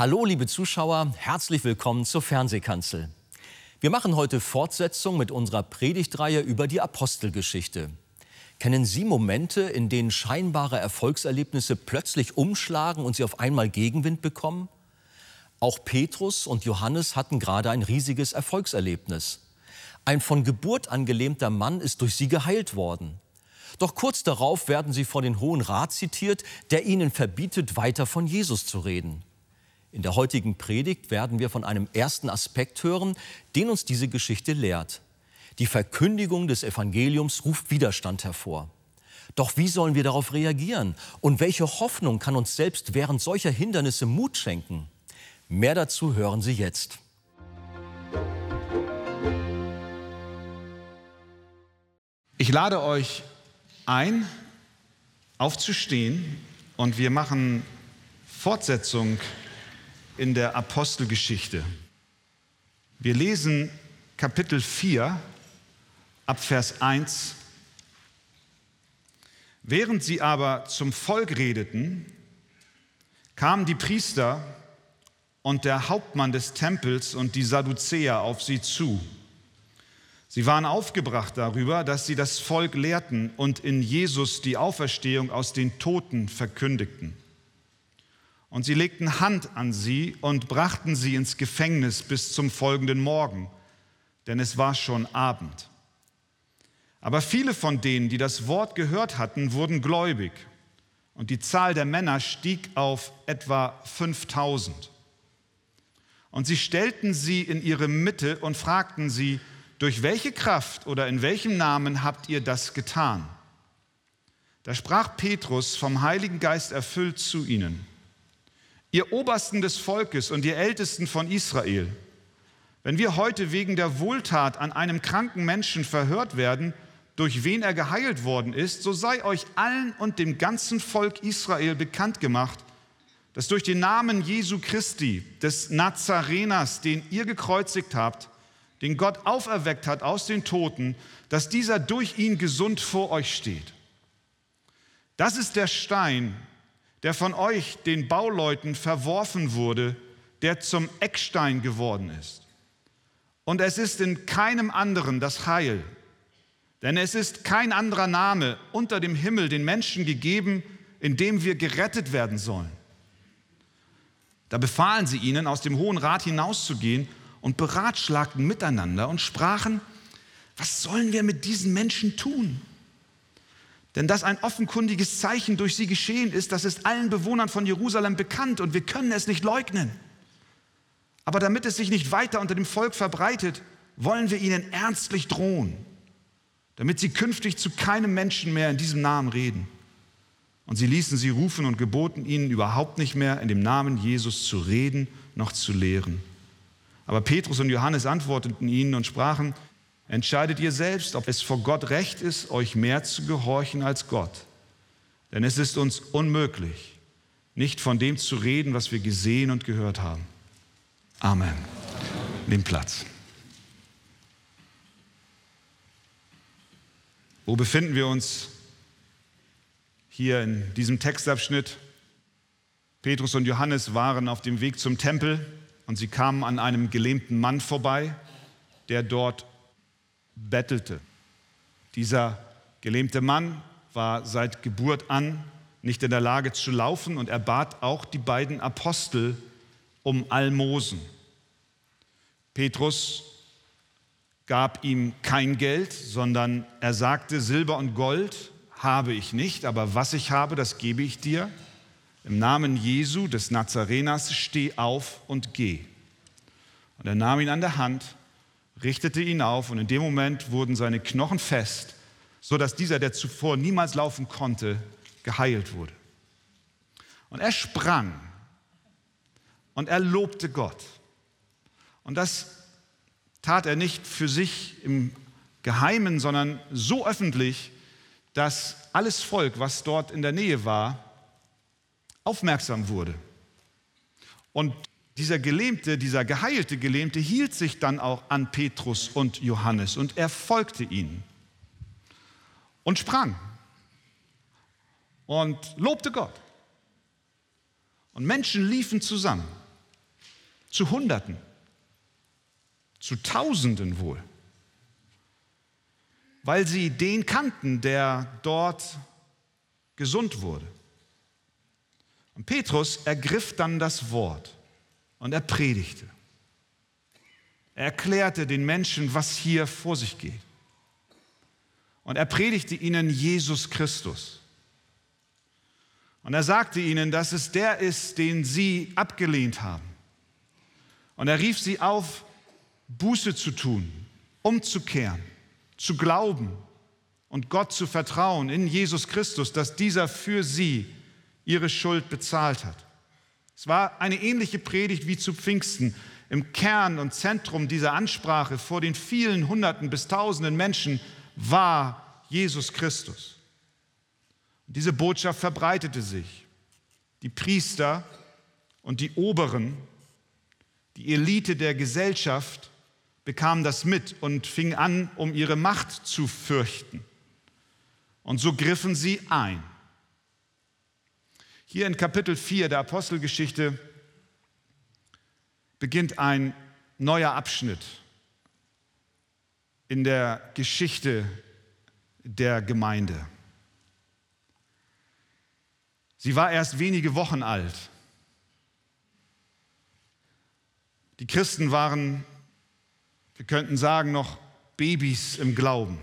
Hallo, liebe Zuschauer, herzlich willkommen zur Fernsehkanzel. Wir machen heute Fortsetzung mit unserer Predigtreihe über die Apostelgeschichte. Kennen Sie Momente, in denen scheinbare Erfolgserlebnisse plötzlich umschlagen und Sie auf einmal Gegenwind bekommen? Auch Petrus und Johannes hatten gerade ein riesiges Erfolgserlebnis. Ein von Geburt an gelähmter Mann ist durch sie geheilt worden. Doch kurz darauf werden sie vor den Hohen Rat zitiert, der ihnen verbietet, weiter von Jesus zu reden. In der heutigen Predigt werden wir von einem ersten Aspekt hören, den uns diese Geschichte lehrt. Die Verkündigung des Evangeliums ruft Widerstand hervor. Doch wie sollen wir darauf reagieren? Und welche Hoffnung kann uns selbst während solcher Hindernisse Mut schenken? Mehr dazu hören Sie jetzt. Ich lade euch ein, aufzustehen und wir machen Fortsetzung in der Apostelgeschichte. Wir lesen Kapitel 4 ab Vers 1. Während sie aber zum Volk redeten, kamen die Priester und der Hauptmann des Tempels und die Sadduzäer auf sie zu. Sie waren aufgebracht darüber, dass sie das Volk lehrten und in Jesus die Auferstehung aus den Toten verkündigten. Und sie legten Hand an sie und brachten sie ins Gefängnis bis zum folgenden Morgen, denn es war schon Abend. Aber viele von denen, die das Wort gehört hatten, wurden gläubig. Und die Zahl der Männer stieg auf etwa 5000. Und sie stellten sie in ihre Mitte und fragten sie, durch welche Kraft oder in welchem Namen habt ihr das getan? Da sprach Petrus vom Heiligen Geist erfüllt zu ihnen ihr Obersten des Volkes und ihr Ältesten von Israel, wenn wir heute wegen der Wohltat an einem kranken Menschen verhört werden, durch wen er geheilt worden ist, so sei euch allen und dem ganzen Volk Israel bekannt gemacht, dass durch den Namen Jesu Christi, des Nazareners, den ihr gekreuzigt habt, den Gott auferweckt hat aus den Toten, dass dieser durch ihn gesund vor euch steht. Das ist der Stein, der von euch, den Bauleuten, verworfen wurde, der zum Eckstein geworden ist. Und es ist in keinem anderen das Heil, denn es ist kein anderer Name unter dem Himmel den Menschen gegeben, in dem wir gerettet werden sollen. Da befahlen sie ihnen, aus dem Hohen Rat hinauszugehen und beratschlagten miteinander und sprachen, was sollen wir mit diesen Menschen tun? Denn dass ein offenkundiges Zeichen durch sie geschehen ist, das ist allen Bewohnern von Jerusalem bekannt und wir können es nicht leugnen. Aber damit es sich nicht weiter unter dem Volk verbreitet, wollen wir ihnen ernstlich drohen, damit sie künftig zu keinem Menschen mehr in diesem Namen reden. Und sie ließen sie rufen und geboten ihnen überhaupt nicht mehr in dem Namen Jesus zu reden noch zu lehren. Aber Petrus und Johannes antworteten ihnen und sprachen, entscheidet ihr selbst, ob es vor Gott recht ist, euch mehr zu gehorchen als Gott. Denn es ist uns unmöglich, nicht von dem zu reden, was wir gesehen und gehört haben. Amen. Nehmt Platz. Wo befinden wir uns hier in diesem Textabschnitt? Petrus und Johannes waren auf dem Weg zum Tempel und sie kamen an einem gelähmten Mann vorbei, der dort bettelte. Dieser gelähmte Mann war seit Geburt an nicht in der Lage zu laufen und er bat auch die beiden Apostel um Almosen. Petrus gab ihm kein Geld, sondern er sagte, Silber und Gold habe ich nicht, aber was ich habe, das gebe ich dir. Im Namen Jesu des Nazareners steh auf und geh. Und er nahm ihn an der Hand richtete ihn auf und in dem Moment wurden seine Knochen fest, so dass dieser, der zuvor niemals laufen konnte, geheilt wurde. Und er sprang und er lobte Gott. Und das tat er nicht für sich im Geheimen, sondern so öffentlich, dass alles Volk, was dort in der Nähe war, aufmerksam wurde. Und dieser Gelähmte, dieser geheilte Gelähmte hielt sich dann auch an Petrus und Johannes und er folgte ihnen und sprang und lobte Gott. Und Menschen liefen zusammen. Zu Hunderten, zu Tausenden wohl, weil sie den kannten, der dort gesund wurde. Und Petrus ergriff dann das Wort und er predigte. Er erklärte den Menschen, was hier vor sich geht. Und er predigte ihnen Jesus Christus. Und er sagte ihnen, dass es der ist, den sie abgelehnt haben. Und er rief sie auf, Buße zu tun, umzukehren, zu glauben und Gott zu vertrauen in Jesus Christus, dass dieser für sie ihre Schuld bezahlt hat. Es war eine ähnliche Predigt wie zu Pfingsten. Im Kern und Zentrum dieser Ansprache vor den vielen Hunderten bis Tausenden Menschen war Jesus Christus. Und diese Botschaft verbreitete sich. Die Priester und die Oberen, die Elite der Gesellschaft bekamen das mit und fingen an, um ihre Macht zu fürchten. Und so griffen sie ein. Hier in Kapitel 4 der Apostelgeschichte beginnt ein neuer Abschnitt in der Geschichte der Gemeinde. Sie war erst wenige Wochen alt. Die Christen waren, wir könnten sagen, noch Babys im Glauben,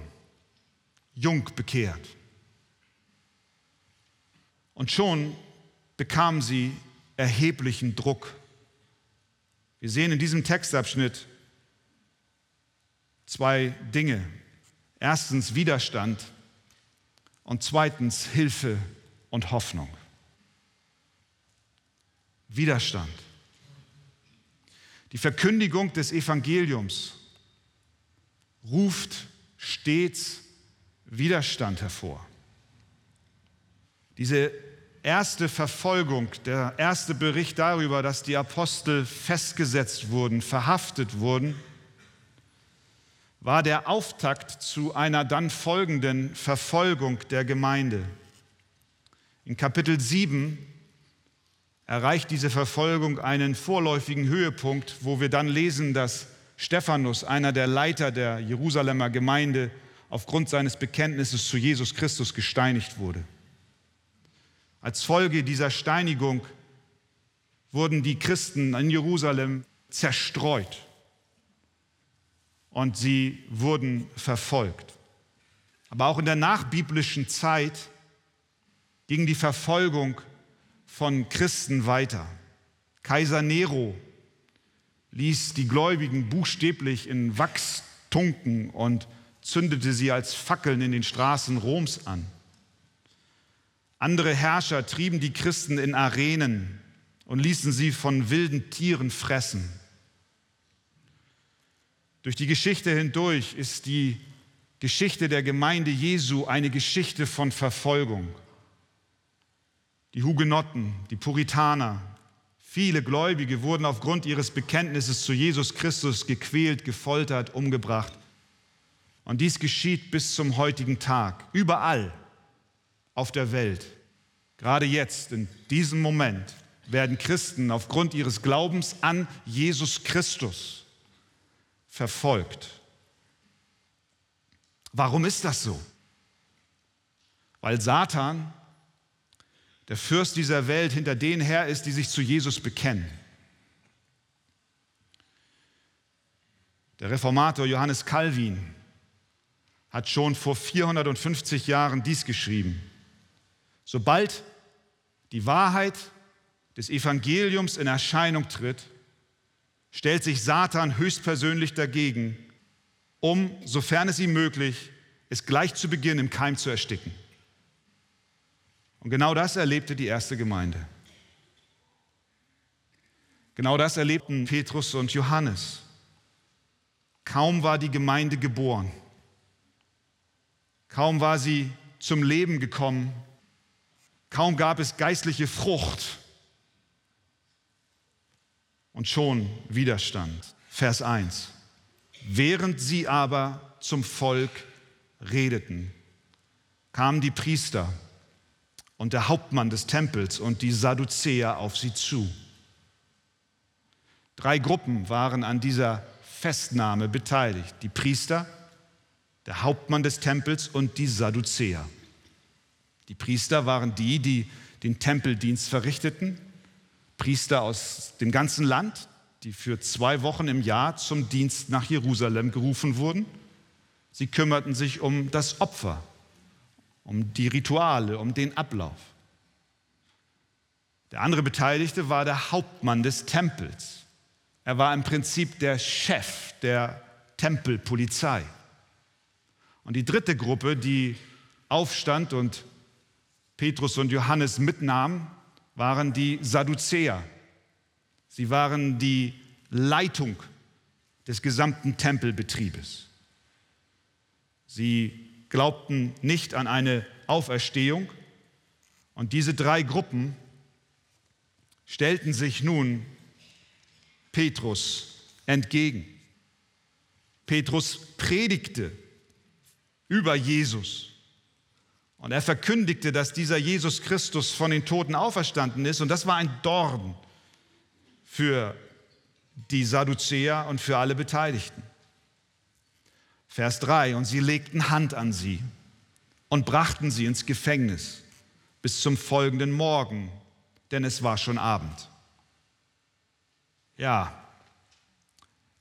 jung bekehrt. Und schon bekam sie erheblichen Druck. Wir sehen in diesem Textabschnitt zwei Dinge. Erstens Widerstand und zweitens Hilfe und Hoffnung. Widerstand. Die Verkündigung des Evangeliums ruft stets Widerstand hervor. Diese erste Verfolgung, der erste Bericht darüber, dass die Apostel festgesetzt wurden, verhaftet wurden, war der Auftakt zu einer dann folgenden Verfolgung der Gemeinde. In Kapitel 7 erreicht diese Verfolgung einen vorläufigen Höhepunkt, wo wir dann lesen, dass Stephanus, einer der Leiter der Jerusalemer Gemeinde, aufgrund seines Bekenntnisses zu Jesus Christus gesteinigt wurde. Als Folge dieser Steinigung wurden die Christen in Jerusalem zerstreut und sie wurden verfolgt. Aber auch in der nachbiblischen Zeit ging die Verfolgung von Christen weiter. Kaiser Nero ließ die Gläubigen buchstäblich in Wachs tunken und zündete sie als Fackeln in den Straßen Roms an. Andere Herrscher trieben die Christen in Arenen und ließen sie von wilden Tieren fressen. Durch die Geschichte hindurch ist die Geschichte der Gemeinde Jesu eine Geschichte von Verfolgung. Die Hugenotten, die Puritaner, viele Gläubige wurden aufgrund ihres Bekenntnisses zu Jesus Christus gequält, gefoltert, umgebracht. Und dies geschieht bis zum heutigen Tag, überall auf der Welt. Gerade jetzt, in diesem Moment, werden Christen aufgrund ihres Glaubens an Jesus Christus verfolgt. Warum ist das so? Weil Satan, der Fürst dieser Welt, hinter denen her ist, die sich zu Jesus bekennen. Der Reformator Johannes Calvin hat schon vor 450 Jahren dies geschrieben. Sobald die Wahrheit des Evangeliums in Erscheinung tritt, stellt sich Satan höchstpersönlich dagegen, um, sofern es ihm möglich, es gleich zu Beginn im Keim zu ersticken. Und genau das erlebte die erste Gemeinde. Genau das erlebten Petrus und Johannes. Kaum war die Gemeinde geboren, kaum war sie zum Leben gekommen, Kaum gab es geistliche Frucht und schon Widerstand. Vers 1. Während sie aber zum Volk redeten, kamen die Priester und der Hauptmann des Tempels und die Sadduzäer auf sie zu. Drei Gruppen waren an dieser Festnahme beteiligt. Die Priester, der Hauptmann des Tempels und die Sadduzäer. Die Priester waren die, die den Tempeldienst verrichteten. Priester aus dem ganzen Land, die für zwei Wochen im Jahr zum Dienst nach Jerusalem gerufen wurden. Sie kümmerten sich um das Opfer, um die Rituale, um den Ablauf. Der andere Beteiligte war der Hauptmann des Tempels. Er war im Prinzip der Chef der Tempelpolizei. Und die dritte Gruppe, die aufstand und Petrus und Johannes mitnahm, waren die Sadduzäer. Sie waren die Leitung des gesamten Tempelbetriebes. Sie glaubten nicht an eine Auferstehung und diese drei Gruppen stellten sich nun Petrus entgegen. Petrus predigte über Jesus und er verkündigte, dass dieser Jesus Christus von den Toten auferstanden ist und das war ein Dorn für die Sadduzäer und für alle Beteiligten. Vers 3, und sie legten Hand an sie und brachten sie ins Gefängnis bis zum folgenden Morgen, denn es war schon Abend. Ja,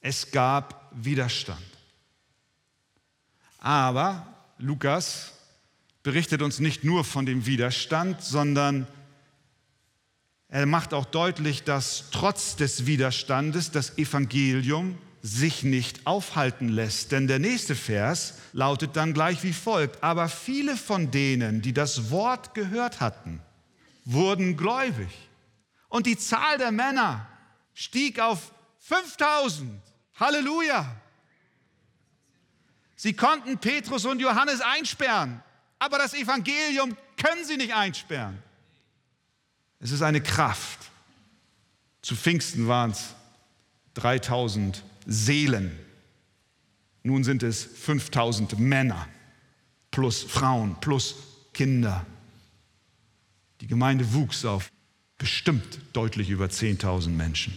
es gab Widerstand. Aber Lukas berichtet uns nicht nur von dem Widerstand, sondern er macht auch deutlich, dass trotz des Widerstandes das Evangelium sich nicht aufhalten lässt. Denn der nächste Vers lautet dann gleich wie folgt. Aber viele von denen, die das Wort gehört hatten, wurden gläubig. Und die Zahl der Männer stieg auf 5000. Halleluja. Sie konnten Petrus und Johannes einsperren, aber das Evangelium können sie nicht einsperren. Es ist eine Kraft. Zu Pfingsten waren es 3000 Seelen. Nun sind es 5000 Männer plus Frauen plus Kinder. Die Gemeinde wuchs auf bestimmt deutlich über 10.000 Menschen.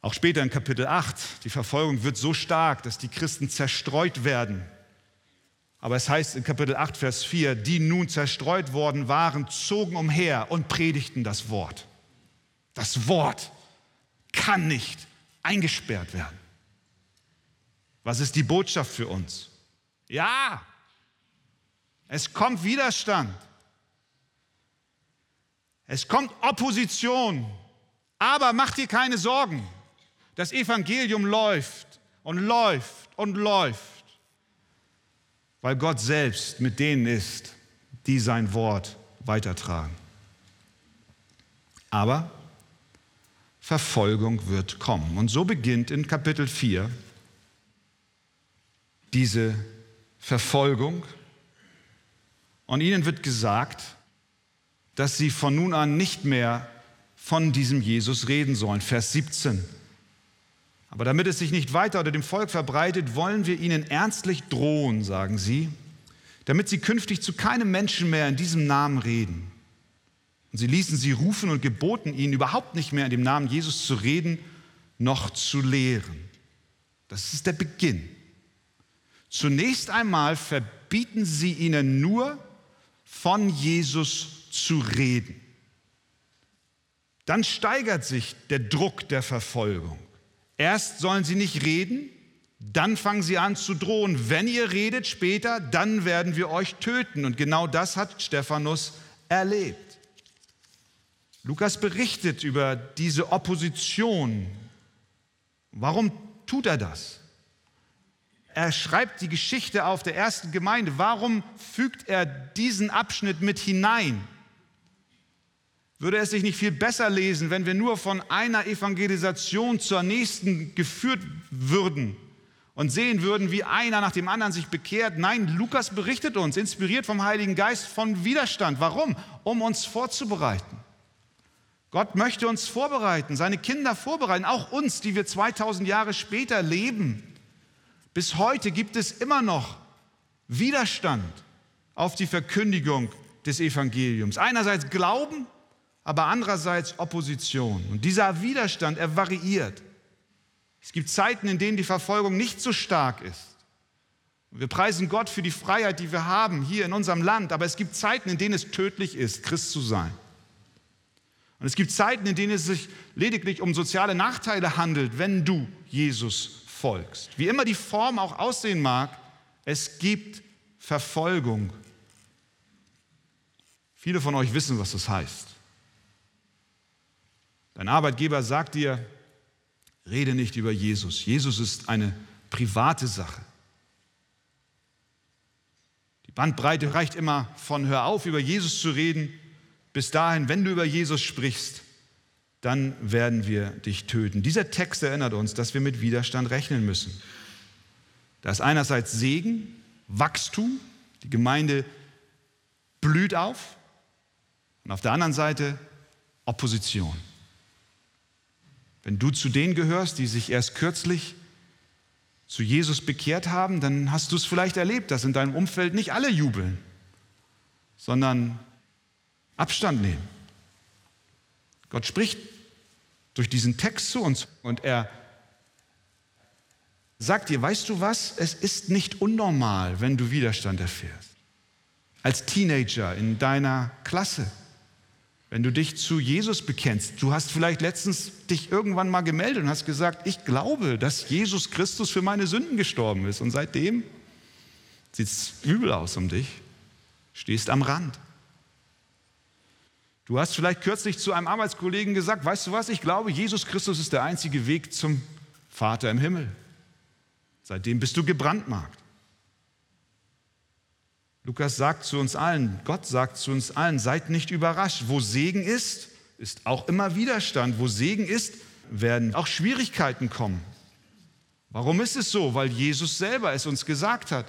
Auch später in Kapitel 8, die Verfolgung wird so stark, dass die Christen zerstreut werden. Aber es heißt in Kapitel 8, Vers 4, die nun zerstreut worden waren, zogen umher und predigten das Wort. Das Wort kann nicht eingesperrt werden. Was ist die Botschaft für uns? Ja, es kommt Widerstand. Es kommt Opposition. Aber mach dir keine Sorgen. Das Evangelium läuft und läuft und läuft, weil Gott selbst mit denen ist, die sein Wort weitertragen. Aber Verfolgung wird kommen. Und so beginnt in Kapitel 4 diese Verfolgung. Und ihnen wird gesagt, dass sie von nun an nicht mehr von diesem Jesus reden sollen. Vers 17. Aber damit es sich nicht weiter unter dem Volk verbreitet, wollen wir ihnen ernstlich drohen, sagen sie, damit sie künftig zu keinem Menschen mehr in diesem Namen reden. Und sie ließen sie rufen und geboten ihnen überhaupt nicht mehr in dem Namen Jesus zu reden, noch zu lehren. Das ist der Beginn. Zunächst einmal verbieten sie ihnen nur, von Jesus zu reden. Dann steigert sich der Druck der Verfolgung. Erst sollen sie nicht reden, dann fangen sie an zu drohen. Wenn ihr redet später, dann werden wir euch töten. Und genau das hat Stephanus erlebt. Lukas berichtet über diese Opposition. Warum tut er das? Er schreibt die Geschichte auf der ersten Gemeinde. Warum fügt er diesen Abschnitt mit hinein? Würde es sich nicht viel besser lesen, wenn wir nur von einer Evangelisation zur nächsten geführt würden und sehen würden, wie einer nach dem anderen sich bekehrt? Nein, Lukas berichtet uns, inspiriert vom Heiligen Geist, von Widerstand. Warum? Um uns vorzubereiten. Gott möchte uns vorbereiten, seine Kinder vorbereiten, auch uns, die wir 2000 Jahre später leben. Bis heute gibt es immer noch Widerstand auf die Verkündigung des Evangeliums. Einerseits Glauben aber andererseits Opposition. Und dieser Widerstand, er variiert. Es gibt Zeiten, in denen die Verfolgung nicht so stark ist. Wir preisen Gott für die Freiheit, die wir haben hier in unserem Land, aber es gibt Zeiten, in denen es tödlich ist, Christ zu sein. Und es gibt Zeiten, in denen es sich lediglich um soziale Nachteile handelt, wenn du Jesus folgst. Wie immer die Form auch aussehen mag, es gibt Verfolgung. Viele von euch wissen, was das heißt. Dein Arbeitgeber sagt dir, rede nicht über Jesus. Jesus ist eine private Sache. Die Bandbreite reicht immer von hör auf, über Jesus zu reden, bis dahin, wenn du über Jesus sprichst, dann werden wir dich töten. Dieser Text erinnert uns, dass wir mit Widerstand rechnen müssen. Da ist einerseits Segen, Wachstum, die Gemeinde blüht auf und auf der anderen Seite Opposition. Wenn du zu denen gehörst, die sich erst kürzlich zu Jesus bekehrt haben, dann hast du es vielleicht erlebt, dass in deinem Umfeld nicht alle jubeln, sondern Abstand nehmen. Gott spricht durch diesen Text zu uns und er sagt dir, weißt du was, es ist nicht unnormal, wenn du Widerstand erfährst. Als Teenager in deiner Klasse, wenn du dich zu Jesus bekennst, du hast vielleicht letztens dich irgendwann mal gemeldet und hast gesagt, ich glaube, dass Jesus Christus für meine Sünden gestorben ist. Und seitdem sieht es übel aus um dich, stehst am Rand. Du hast vielleicht kürzlich zu einem Arbeitskollegen gesagt, weißt du was, ich glaube, Jesus Christus ist der einzige Weg zum Vater im Himmel. Seitdem bist du gebrandmarkt. Lukas sagt zu uns allen, Gott sagt zu uns allen, seid nicht überrascht. Wo Segen ist, ist auch immer Widerstand. Wo Segen ist, werden auch Schwierigkeiten kommen. Warum ist es so? Weil Jesus selber es uns gesagt hat.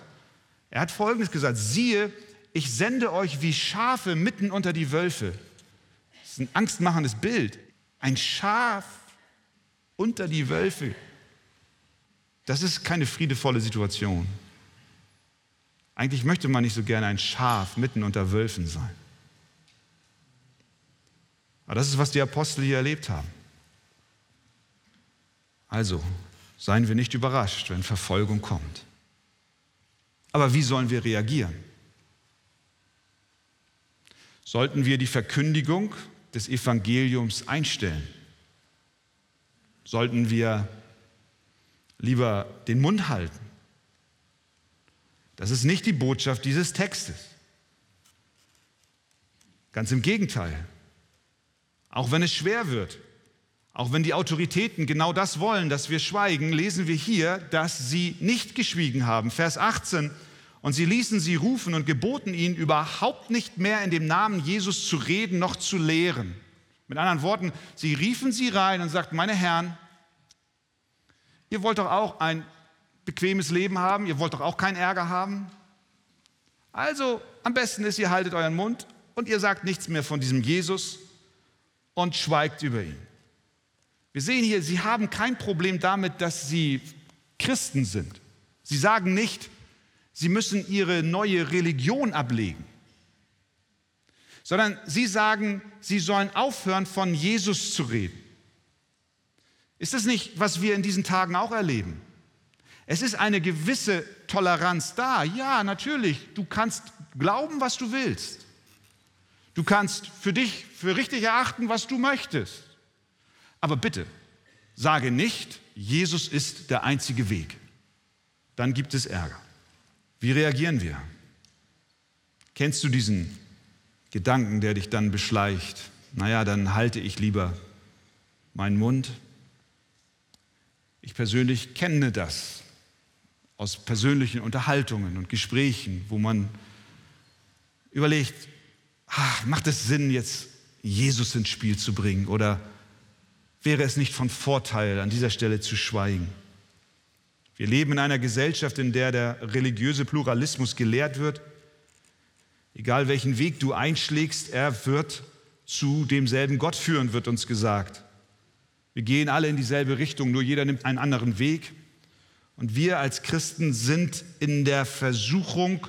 Er hat Folgendes gesagt, siehe, ich sende euch wie Schafe mitten unter die Wölfe. Das ist ein angstmachendes Bild. Ein Schaf unter die Wölfe. Das ist keine friedevolle Situation. Eigentlich möchte man nicht so gerne ein Schaf mitten unter Wölfen sein. Aber das ist, was die Apostel hier erlebt haben. Also, seien wir nicht überrascht, wenn Verfolgung kommt. Aber wie sollen wir reagieren? Sollten wir die Verkündigung des Evangeliums einstellen? Sollten wir lieber den Mund halten. Das ist nicht die Botschaft dieses Textes. Ganz im Gegenteil. Auch wenn es schwer wird, auch wenn die Autoritäten genau das wollen, dass wir schweigen, lesen wir hier, dass sie nicht geschwiegen haben. Vers 18. Und sie ließen sie rufen und geboten ihnen, überhaupt nicht mehr in dem Namen Jesus zu reden noch zu lehren. Mit anderen Worten, sie riefen sie rein und sagten, meine Herren, Ihr wollt doch auch ein bequemes Leben haben, ihr wollt doch auch keinen Ärger haben. Also am besten ist, ihr haltet euren Mund und ihr sagt nichts mehr von diesem Jesus und schweigt über ihn. Wir sehen hier, sie haben kein Problem damit, dass sie Christen sind. Sie sagen nicht, sie müssen ihre neue Religion ablegen, sondern sie sagen, sie sollen aufhören, von Jesus zu reden. Ist das nicht, was wir in diesen Tagen auch erleben? Es ist eine gewisse Toleranz da. Ja, natürlich. Du kannst glauben, was du willst. Du kannst für dich für richtig erachten, was du möchtest. Aber bitte, sage nicht, Jesus ist der einzige Weg. Dann gibt es Ärger. Wie reagieren wir? Kennst du diesen Gedanken, der dich dann beschleicht? Naja, dann halte ich lieber meinen Mund ich persönlich kenne das aus persönlichen Unterhaltungen und Gesprächen, wo man überlegt, ach, macht es Sinn, jetzt Jesus ins Spiel zu bringen oder wäre es nicht von Vorteil, an dieser Stelle zu schweigen? Wir leben in einer Gesellschaft, in der der religiöse Pluralismus gelehrt wird. Egal welchen Weg du einschlägst, er wird zu demselben Gott führen, wird uns gesagt. Wir gehen alle in dieselbe Richtung, nur jeder nimmt einen anderen Weg. Und wir als Christen sind in der Versuchung,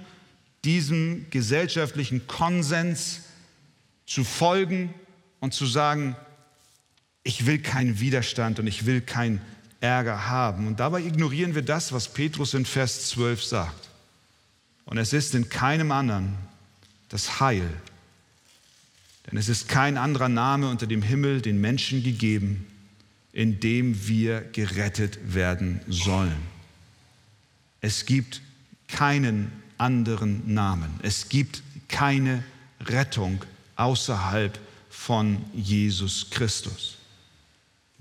diesem gesellschaftlichen Konsens zu folgen und zu sagen, ich will keinen Widerstand und ich will keinen Ärger haben. Und dabei ignorieren wir das, was Petrus in Vers 12 sagt. Und es ist in keinem anderen das Heil. Denn es ist kein anderer Name unter dem Himmel den Menschen gegeben, in dem wir gerettet werden sollen. Es gibt keinen anderen Namen. Es gibt keine Rettung außerhalb von Jesus Christus.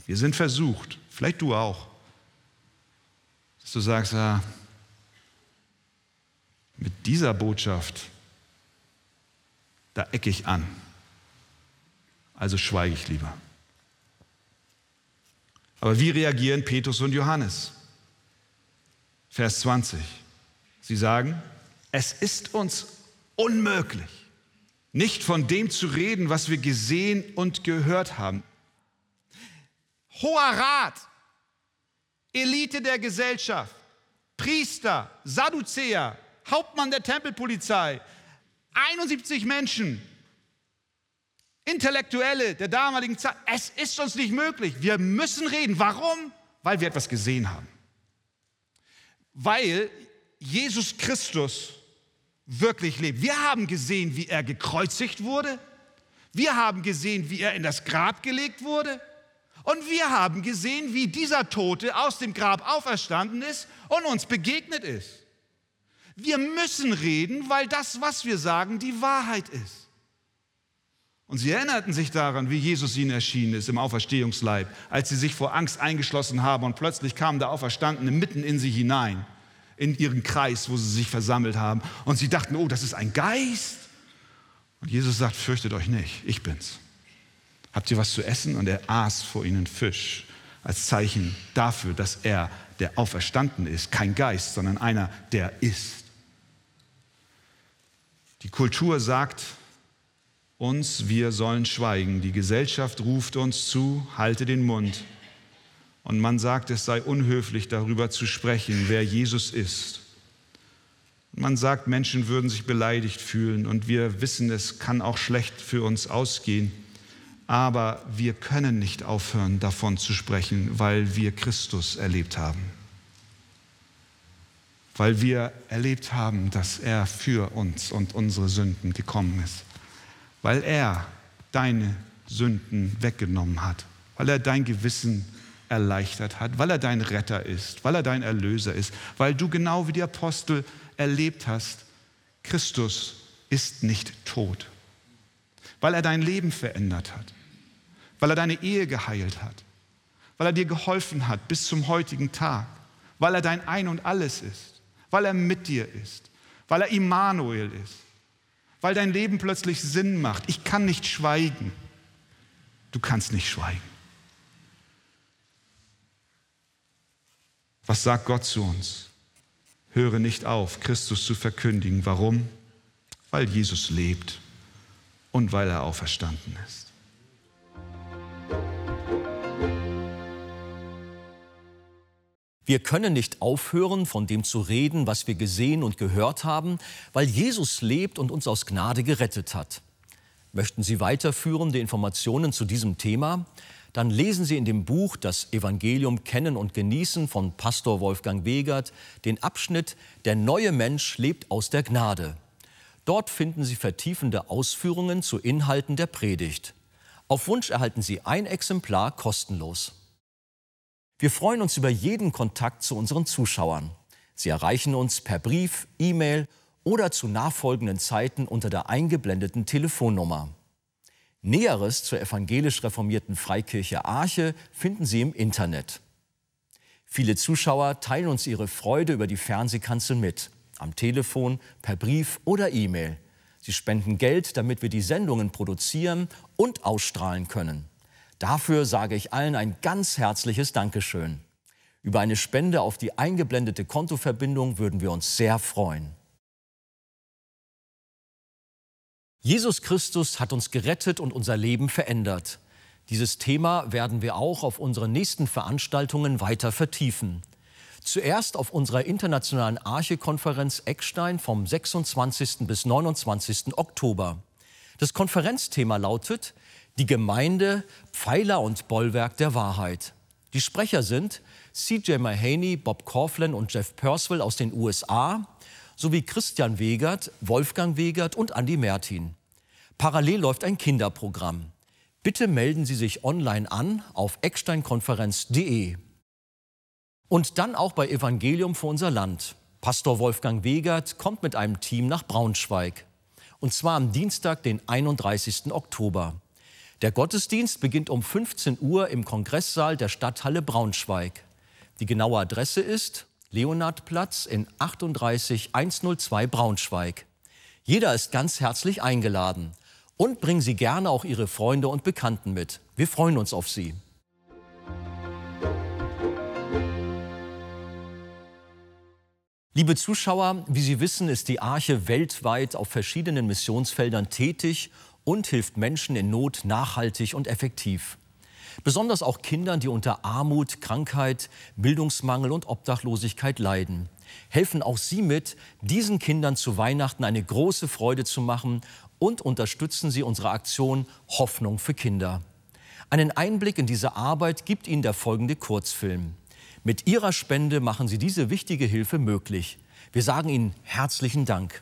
Wir sind versucht, vielleicht du auch, dass du sagst, ah, mit dieser Botschaft, da ecke ich an. Also schweige ich lieber. Aber wie reagieren Petrus und Johannes? Vers 20. Sie sagen, es ist uns unmöglich, nicht von dem zu reden, was wir gesehen und gehört haben. Hoher Rat, Elite der Gesellschaft, Priester, Sadduzäer, Hauptmann der Tempelpolizei, 71 Menschen, Intellektuelle der damaligen Zeit. Es ist uns nicht möglich. Wir müssen reden. Warum? Weil wir etwas gesehen haben. Weil Jesus Christus wirklich lebt. Wir haben gesehen, wie er gekreuzigt wurde. Wir haben gesehen, wie er in das Grab gelegt wurde. Und wir haben gesehen, wie dieser Tote aus dem Grab auferstanden ist und uns begegnet ist. Wir müssen reden, weil das, was wir sagen, die Wahrheit ist. Und sie erinnerten sich daran, wie Jesus ihnen erschienen ist im Auferstehungsleib, als sie sich vor Angst eingeschlossen haben und plötzlich kam der Auferstandene mitten in sie hinein in ihren Kreis, wo sie sich versammelt haben. Und sie dachten, oh, das ist ein Geist. Und Jesus sagt, fürchtet euch nicht, ich bin's. Habt ihr was zu essen? Und er aß vor ihnen Fisch als Zeichen dafür, dass er der Auferstanden ist, kein Geist, sondern einer, der ist. Die Kultur sagt uns, wir sollen schweigen. Die Gesellschaft ruft uns zu, halte den Mund. Und man sagt, es sei unhöflich, darüber zu sprechen, wer Jesus ist. Man sagt, Menschen würden sich beleidigt fühlen und wir wissen, es kann auch schlecht für uns ausgehen. Aber wir können nicht aufhören, davon zu sprechen, weil wir Christus erlebt haben. Weil wir erlebt haben, dass er für uns und unsere Sünden gekommen ist. Weil er deine Sünden weggenommen hat. Weil er dein Gewissen erleichtert hat, weil er dein Retter ist, weil er dein Erlöser ist, weil du genau wie die Apostel erlebt hast, Christus ist nicht tot, weil er dein Leben verändert hat, weil er deine Ehe geheilt hat, weil er dir geholfen hat bis zum heutigen Tag, weil er dein Ein und alles ist, weil er mit dir ist, weil er Immanuel ist, weil dein Leben plötzlich Sinn macht. Ich kann nicht schweigen. Du kannst nicht schweigen. Was sagt Gott zu uns? Höre nicht auf, Christus zu verkündigen. Warum? Weil Jesus lebt und weil er auferstanden ist. Wir können nicht aufhören, von dem zu reden, was wir gesehen und gehört haben, weil Jesus lebt und uns aus Gnade gerettet hat. Möchten Sie weiterführende Informationen zu diesem Thema? dann lesen Sie in dem Buch Das Evangelium kennen und genießen von Pastor Wolfgang Wegert den Abschnitt Der neue Mensch lebt aus der Gnade. Dort finden Sie vertiefende Ausführungen zu Inhalten der Predigt. Auf Wunsch erhalten Sie ein Exemplar kostenlos. Wir freuen uns über jeden Kontakt zu unseren Zuschauern. Sie erreichen uns per Brief, E-Mail oder zu nachfolgenden Zeiten unter der eingeblendeten Telefonnummer. Näheres zur evangelisch reformierten Freikirche Arche finden Sie im Internet. Viele Zuschauer teilen uns ihre Freude über die Fernsehkanzel mit, am Telefon, per Brief oder E-Mail. Sie spenden Geld, damit wir die Sendungen produzieren und ausstrahlen können. Dafür sage ich allen ein ganz herzliches Dankeschön. Über eine Spende auf die eingeblendete Kontoverbindung würden wir uns sehr freuen. Jesus Christus hat uns gerettet und unser Leben verändert. Dieses Thema werden wir auch auf unseren nächsten Veranstaltungen weiter vertiefen. Zuerst auf unserer internationalen Arche-Konferenz Eckstein vom 26. bis 29. Oktober. Das Konferenzthema lautet Die Gemeinde, Pfeiler und Bollwerk der Wahrheit. Die Sprecher sind CJ Mahaney, Bob Coughlin und Jeff Purcell aus den USA sowie Christian Wegert, Wolfgang Wegert und Andi Mertin. Parallel läuft ein Kinderprogramm. Bitte melden Sie sich online an auf ecksteinkonferenz.de. Und dann auch bei Evangelium für unser Land. Pastor Wolfgang Wegert kommt mit einem Team nach Braunschweig. Und zwar am Dienstag, den 31. Oktober. Der Gottesdienst beginnt um 15 Uhr im Kongresssaal der Stadthalle Braunschweig. Die genaue Adresse ist Leonardplatz in 38102 Braunschweig. Jeder ist ganz herzlich eingeladen. Und bringen Sie gerne auch Ihre Freunde und Bekannten mit. Wir freuen uns auf Sie. Liebe Zuschauer, wie Sie wissen, ist die Arche weltweit auf verschiedenen Missionsfeldern tätig und hilft Menschen in Not nachhaltig und effektiv. Besonders auch Kindern, die unter Armut, Krankheit, Bildungsmangel und Obdachlosigkeit leiden. Helfen auch Sie mit, diesen Kindern zu Weihnachten eine große Freude zu machen und unterstützen Sie unsere Aktion Hoffnung für Kinder. Einen Einblick in diese Arbeit gibt Ihnen der folgende Kurzfilm. Mit Ihrer Spende machen Sie diese wichtige Hilfe möglich. Wir sagen Ihnen herzlichen Dank.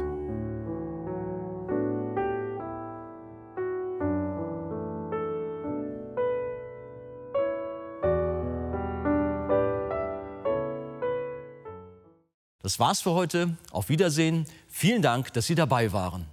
Das war's für heute. Auf Wiedersehen. Vielen Dank, dass Sie dabei waren.